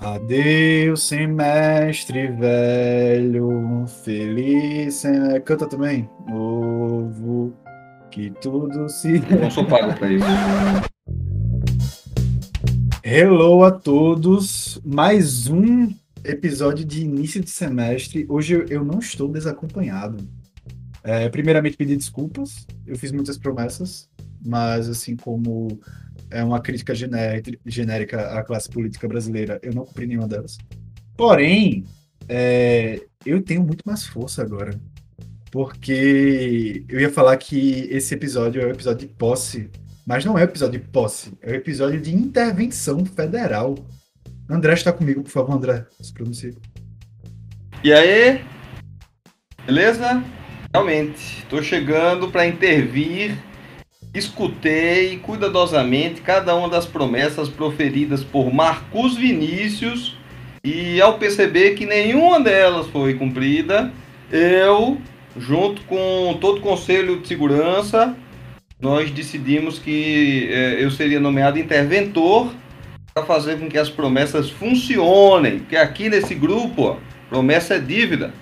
Adeus, semestre velho, feliz. Sem... Canta também. Novo, que tudo se. Não sou pago pra isso. Hello a todos, mais um episódio de início de semestre. Hoje eu não estou desacompanhado. É, primeiramente, pedir desculpas, eu fiz muitas promessas, mas assim como é uma crítica genérica à classe política brasileira. Eu não cumpri nenhuma delas. Porém, é, eu tenho muito mais força agora. Porque eu ia falar que esse episódio é o episódio de posse, mas não é o episódio de posse, é o episódio de intervenção federal. André está comigo, por favor, André, se pronuncie. E aí? Beleza? Realmente, estou chegando para intervir escutei cuidadosamente cada uma das promessas proferidas por Marcos Vinícius e ao perceber que nenhuma delas foi cumprida, eu, junto com todo o Conselho de Segurança, nós decidimos que eh, eu seria nomeado interventor para fazer com que as promessas funcionem, porque aqui nesse grupo, ó, promessa é dívida.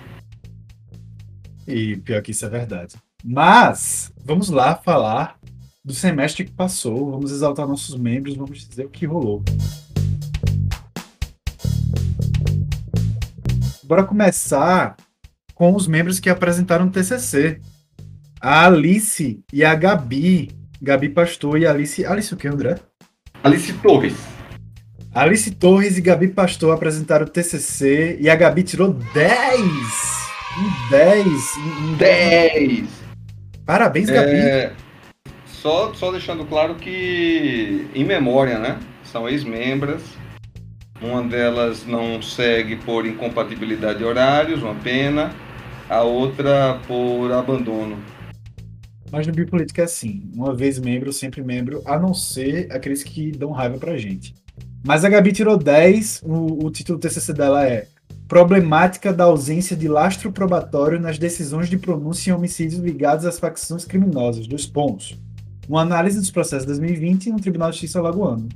E pior que isso é verdade. Mas, vamos lá falar do semestre que passou, vamos exaltar nossos membros, vamos dizer o que rolou. Bora começar com os membros que apresentaram o TCC. A Alice e a Gabi. Gabi Pastor e Alice. Alice o que, André? Alice Torres. Alice Torres e Gabi Pastor apresentaram o TCC e a Gabi tirou 10! Um 10! Um 10! Parabéns, Gabi! É... Só, só deixando claro que, em memória, né? São ex-membras. Uma delas não segue por incompatibilidade de horários, uma pena. A outra por abandono. Mas no Biopolítica é assim: uma vez membro, sempre membro, a não ser aqueles que dão raiva pra gente. Mas a Gabi tirou 10, o, o título do TCC dela é Problemática da ausência de lastro probatório nas decisões de pronúncia em homicídios ligados às facções criminosas, dos pontos uma análise dos processos de 2020 no Tribunal de Justiça Alagoano.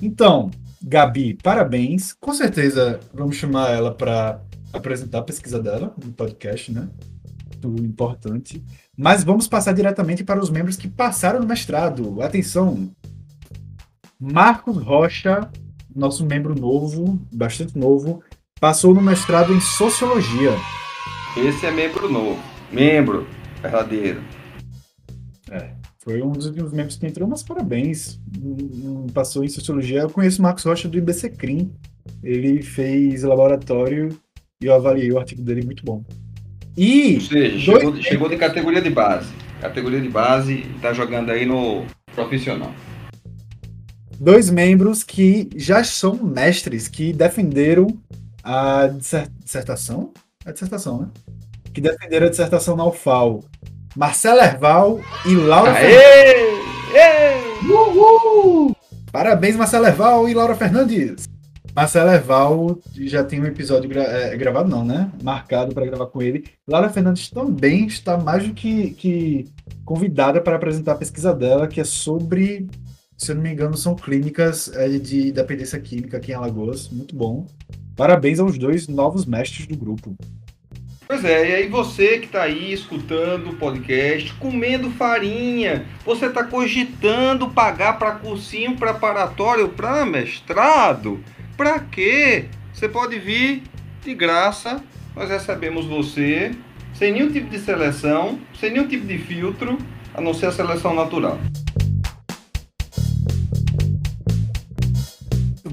Então, Gabi, parabéns. Com certeza vamos chamar ela para apresentar a pesquisa dela no podcast, né? Tudo importante. Mas vamos passar diretamente para os membros que passaram no mestrado. Atenção! Marcos Rocha, nosso membro novo, bastante novo, passou no mestrado em Sociologia. Esse é membro novo. Membro verdadeiro. É. Foi um dos membros que entrou, mas parabéns. Passou em sociologia. Eu conheço o Marcos Rocha do IBCCRIM. Ele fez laboratório e eu avaliei o artigo dele muito bom. E. Ou seja, chegou, chegou de categoria de base. Categoria de base e tá jogando aí no profissional. Dois membros que já são mestres, que defenderam a dissertação. A dissertação, né? Que defenderam a dissertação na UFAL Marcelo Erval e Laura Aê! Fernandes. Uhul! Parabéns, Marcelo Erval e Laura Fernandes. Marcelo Erval já tem um episódio gra é, gravado, não, né? Marcado para gravar com ele. Laura Fernandes também está mais do que, que convidada para apresentar a pesquisa dela, que é sobre, se eu não me engano, são clínicas é, de dependência química aqui em Alagoas. Muito bom. Parabéns aos dois novos mestres do grupo. Pois é, e aí você que está aí escutando o podcast, comendo farinha, você está cogitando pagar para cursinho preparatório para mestrado? Para quê? Você pode vir de graça, nós recebemos você, sem nenhum tipo de seleção, sem nenhum tipo de filtro, a não ser a seleção natural.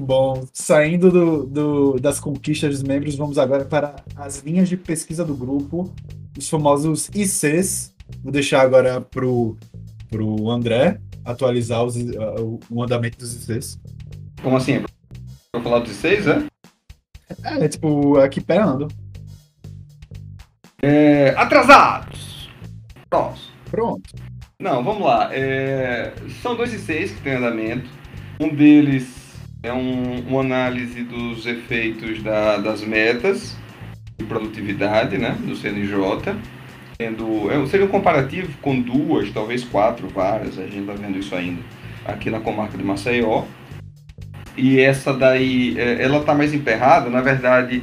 Bom, saindo do, do, das conquistas dos membros, vamos agora para as linhas de pesquisa do grupo, os famosos ICs. Vou deixar agora para o André atualizar os, uh, o andamento dos ICs. Como assim? Para falar dos ICs, é? É, tipo, aqui perando. É, atrasados! Pronto. Pronto. Não, vamos lá. É, são dois ICs que tem andamento. Um deles é um, uma análise dos efeitos da, das metas de produtividade né, do CNJ. Tendo, é, seria um comparativo com duas, talvez quatro varas, a gente está vendo isso ainda aqui na comarca de Maceió. e essa daí, é, ela está mais emperrada, na verdade,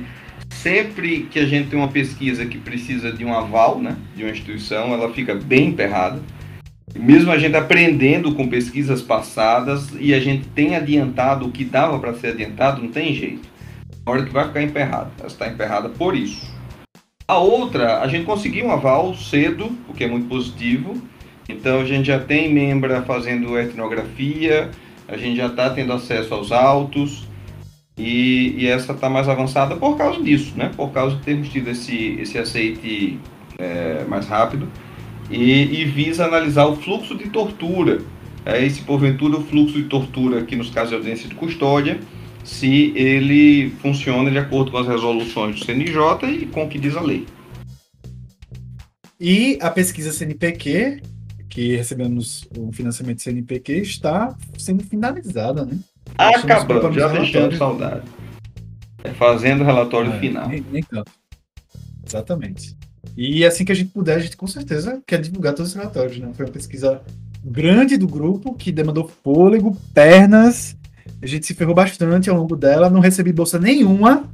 sempre que a gente tem uma pesquisa que precisa de um aval, né, de uma instituição, ela fica bem emperrada. Mesmo a gente aprendendo com pesquisas passadas e a gente tem adiantado o que dava para ser adiantado, não tem jeito. A hora que vai ficar emperrada, ela está emperrada por isso. A outra, a gente conseguiu um aval cedo, o que é muito positivo. Então a gente já tem membra fazendo etnografia, a gente já está tendo acesso aos autos e, e essa está mais avançada por causa disso, né? Por causa de termos tido esse, esse aceite é, mais rápido e, e, visa analisar o fluxo de tortura. É, esse porventura o fluxo de tortura aqui nos casos de audiência de custódia, se ele funciona de acordo com as resoluções do CNJ e com o que diz a lei. E a pesquisa CNPq que recebemos o financiamento do CNPq, está sendo finalizada, né? Acabando, já deixando saudade. É fazendo o relatório é, final. Nem, nem tanto. Exatamente. E assim que a gente puder, a gente com certeza quer divulgar todos os relatórios, né? Foi uma pesquisa grande do grupo que demandou fôlego, pernas. A gente se ferrou bastante ao longo dela, não recebi bolsa nenhuma.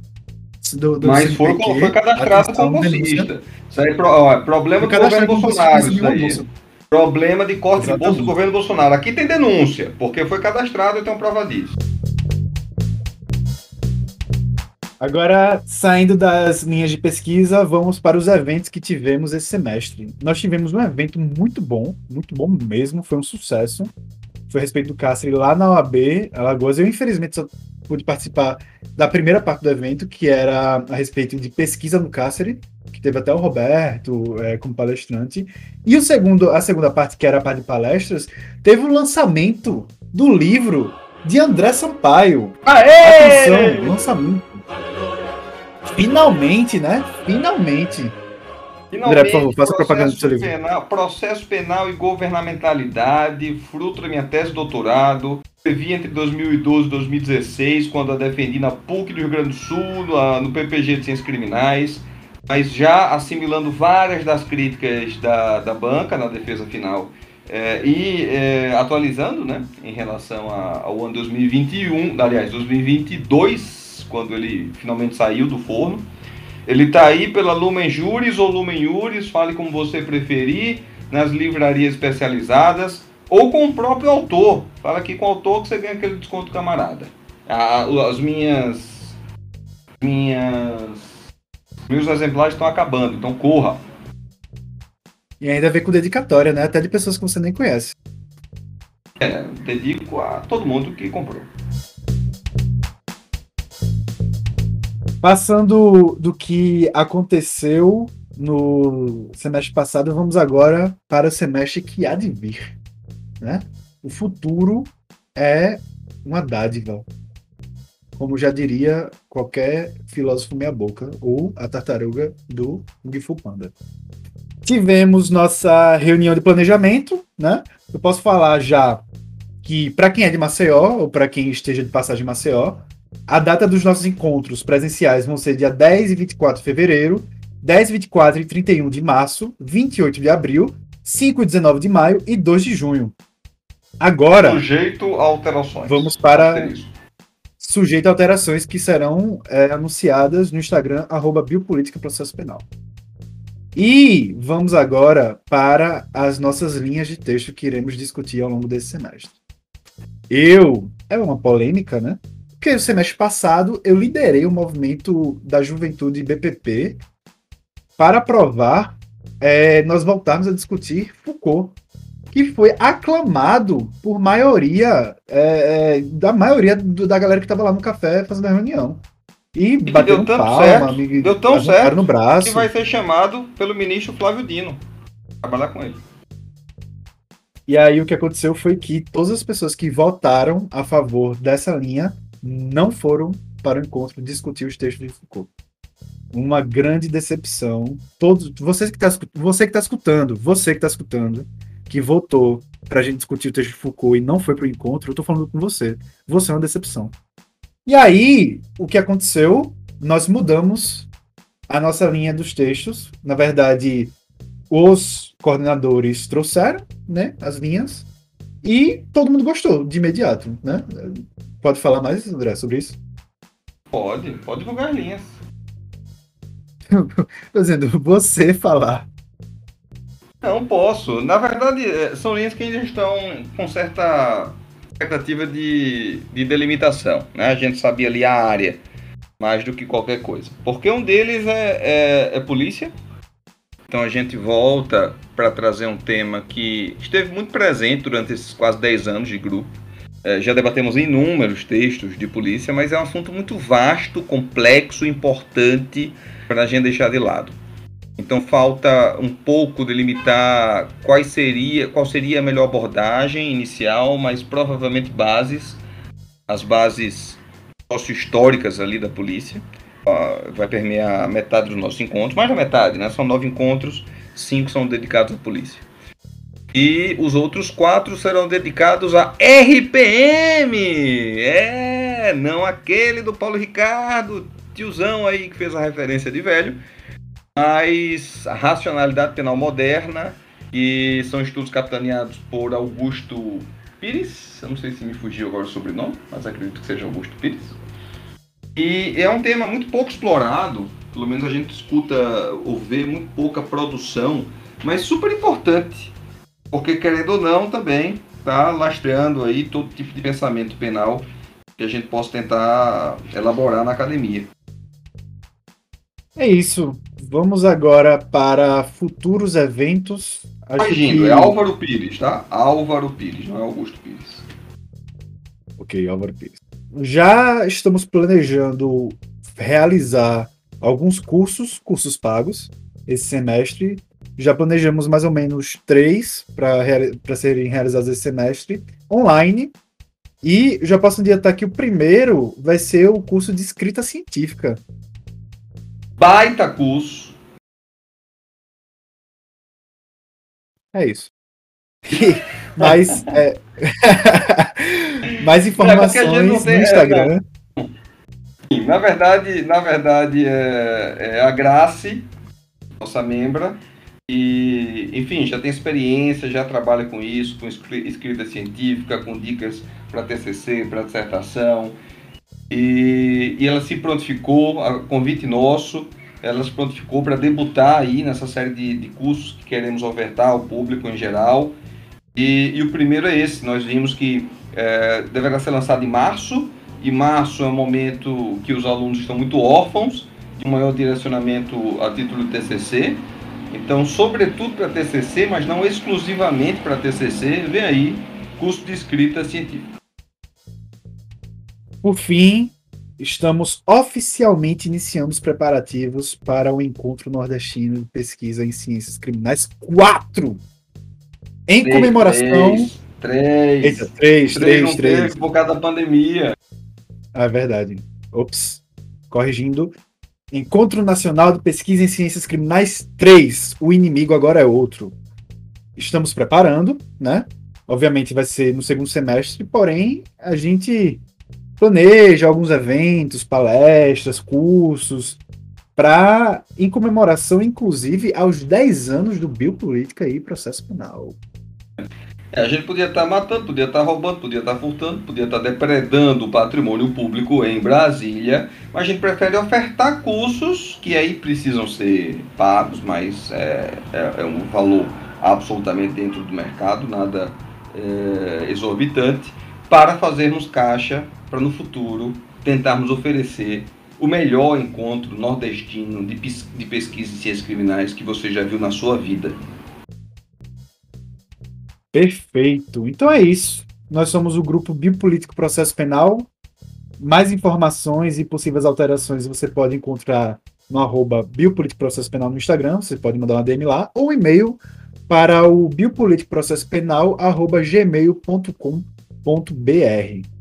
Do, do Mas foi, foi cadastrado como bolsista. Isso aí, ó, problema do governo Bolsonaro. Isso aí. Problema de corte Exatamente. de bolsa do governo Bolsonaro. Aqui tem denúncia, porque foi cadastrado e tem prova disso. Agora, saindo das linhas de pesquisa, vamos para os eventos que tivemos esse semestre. Nós tivemos um evento muito bom, muito bom mesmo, foi um sucesso. Foi a respeito do cárcere lá na OAB, Alagoas. Eu, infelizmente, só pude participar da primeira parte do evento, que era a respeito de pesquisa no cárcere, que teve até o Roberto é, como palestrante. E o segundo, a segunda parte, que era a parte de palestras, teve o lançamento do livro de André Sampaio. Aê! Atenção, lançamento. Finalmente, né? Finalmente. Finalmente, André, por favor, faça propaganda do seu livro. Penal, processo penal e governamentalidade, fruto da minha tese de doutorado. Escrevi entre 2012 e 2016, quando a defendi na PUC do Rio Grande do Sul, no PPG de Ciências Criminais mas já assimilando várias das críticas da, da banca na defesa final é, e é, atualizando né, em relação a, ao ano 2021, aliás, 2022, quando ele finalmente saiu do forno. Ele está aí pela Lumen Juris ou Lumen Juris, fale como você preferir, nas livrarias especializadas ou com o próprio autor. Fala aqui com o autor que você ganha aquele desconto camarada. As minhas minhas meus exemplares estão acabando, então corra. E ainda vem com dedicatória, né? Até de pessoas que você nem conhece. É, dedico a todo mundo que comprou. Passando do que aconteceu no semestre passado, vamos agora para o semestre que há de vir. Né? O futuro é uma dádiva como já diria qualquer filósofo meia-boca, ou a tartaruga do Kung Fu Panda. Tivemos nossa reunião de planejamento, né? Eu posso falar já que, para quem é de Maceió, ou para quem esteja de passagem em Maceió, a data dos nossos encontros presenciais vão ser dia 10 e 24 de fevereiro, 10, 24 e 31 de março, 28 de abril, 5 e 19 de maio e 2 de junho. Agora. Sujeito a alterações. Vamos para sujeito a alterações que serão é, anunciadas no Instagram, arroba Biopolítica Processo Penal. E vamos agora para as nossas linhas de texto que iremos discutir ao longo desse semestre. Eu, é uma polêmica, né? Porque no semestre passado eu liderei o movimento da juventude BPP para provar é, nós voltarmos a discutir Foucault que foi aclamado por maioria, é, é, da maioria do, da galera que estava lá no café fazendo a reunião. E, e bateu deu palma, certo, amigo, deu tão certo no braço. que vai ser chamado pelo ministro Flávio Dino. Trabalhar com ele. E aí o que aconteceu foi que todas as pessoas que votaram a favor dessa linha não foram para o encontro discutir os textos de Foucault. Uma grande decepção. Todos, você que está você que tá escutando, você que está escutando, que votou para a gente discutir o texto de Foucault e não foi para o encontro, eu estou falando com você. Você é uma decepção. E aí, o que aconteceu? Nós mudamos a nossa linha dos textos. Na verdade, os coordenadores trouxeram né, as linhas E todo mundo gostou de imediato, né? Pode falar mais, André, sobre isso? Pode, pode divulgar linhas. Tô dizendo, você falar. Não posso. Na verdade, é, são linhas que ainda estão com certa expectativa de, de delimitação. Né? A gente sabia ali a área mais do que qualquer coisa. Porque um deles é, é, é polícia. Então a gente volta para trazer um tema que esteve muito presente durante esses quase 10 anos de grupo. É, já debatemos inúmeros textos de polícia, mas é um assunto muito vasto, complexo, importante para a gente deixar de lado. Então falta um pouco delimitar quais seria, qual seria a melhor abordagem inicial, mas provavelmente bases, as bases sócio-históricas ali da polícia. Vai permear metade dos nossos encontros, mais da metade, né? São nove encontros, cinco são dedicados à polícia. E os outros quatro serão dedicados a RPM! É, não aquele do Paulo Ricardo, tiozão aí que fez a referência de velho, mas a racionalidade penal moderna, e são estudos capitaneados por Augusto Pires, eu não sei se me fugiu agora o sobrenome, mas acredito que seja Augusto Pires. E é um tema muito pouco explorado, pelo menos a gente escuta ou vê muito pouca produção, mas super importante, porque querendo ou não também está lastreando aí todo tipo de pensamento penal que a gente possa tentar elaborar na academia. É isso. Vamos agora para futuros eventos. Agindo, que... é Álvaro Pires, tá? Álvaro Pires, não é Augusto Pires. Ok, Álvaro Pires. Já estamos planejando realizar alguns cursos, cursos pagos, esse semestre. Já planejamos mais ou menos três para serem realizados esse semestre, online. E já posso adiantar que o primeiro vai ser o curso de escrita científica, baita curso. É isso. mais, é... mais informações é no Instagram. É, na verdade, na verdade é, é a Grace, nossa membra, e enfim, já tem experiência, já trabalha com isso, com escrita científica, com dicas para TCC, para dissertação. E, e ela se prontificou, a convite nosso, ela se prontificou para debutar aí nessa série de, de cursos que queremos ofertar ao público em geral. E, e o primeiro é esse, nós vimos que é, deverá ser lançado em março, e março é um momento que os alunos estão muito órfãos de um maior direcionamento a título de TCC. Então, sobretudo para TCC, mas não exclusivamente para TCC, vem aí curso de escrita científica. Por fim, estamos oficialmente iniciando os preparativos para o Encontro Nordestino de Pesquisa em Ciências Criminais 4! Em três, comemoração. Três. Eita, três, três, três. três. Por causa da pandemia. Ah, é verdade. Ops. Corrigindo. Encontro Nacional de Pesquisa em Ciências Criminais 3. O inimigo agora é outro. Estamos preparando, né? Obviamente vai ser no segundo semestre, porém a gente planeja alguns eventos, palestras, cursos, para em comemoração, inclusive, aos 10 anos do Biopolítica e Processo Penal. É, a gente podia estar tá matando, podia estar tá roubando, podia estar tá furtando, podia estar depredando o patrimônio público em Brasília, mas a gente prefere ofertar cursos que aí precisam ser pagos, mas é, é, é um valor absolutamente dentro do mercado, nada é, exorbitante, para fazermos caixa para no futuro tentarmos oferecer o melhor encontro nordestino de, pesquisa em ciências criminais que você já viu na sua vida. Perfeito. Então é isso. Nós somos o grupo Biopolítico Processo Penal. Mais informações e possíveis alterações você pode encontrar no arroba Biopolítico Processo Penal no Instagram. Você pode mandar uma DM lá ou um e-mail para o biopolítico processo penal arroba gmail.com.br.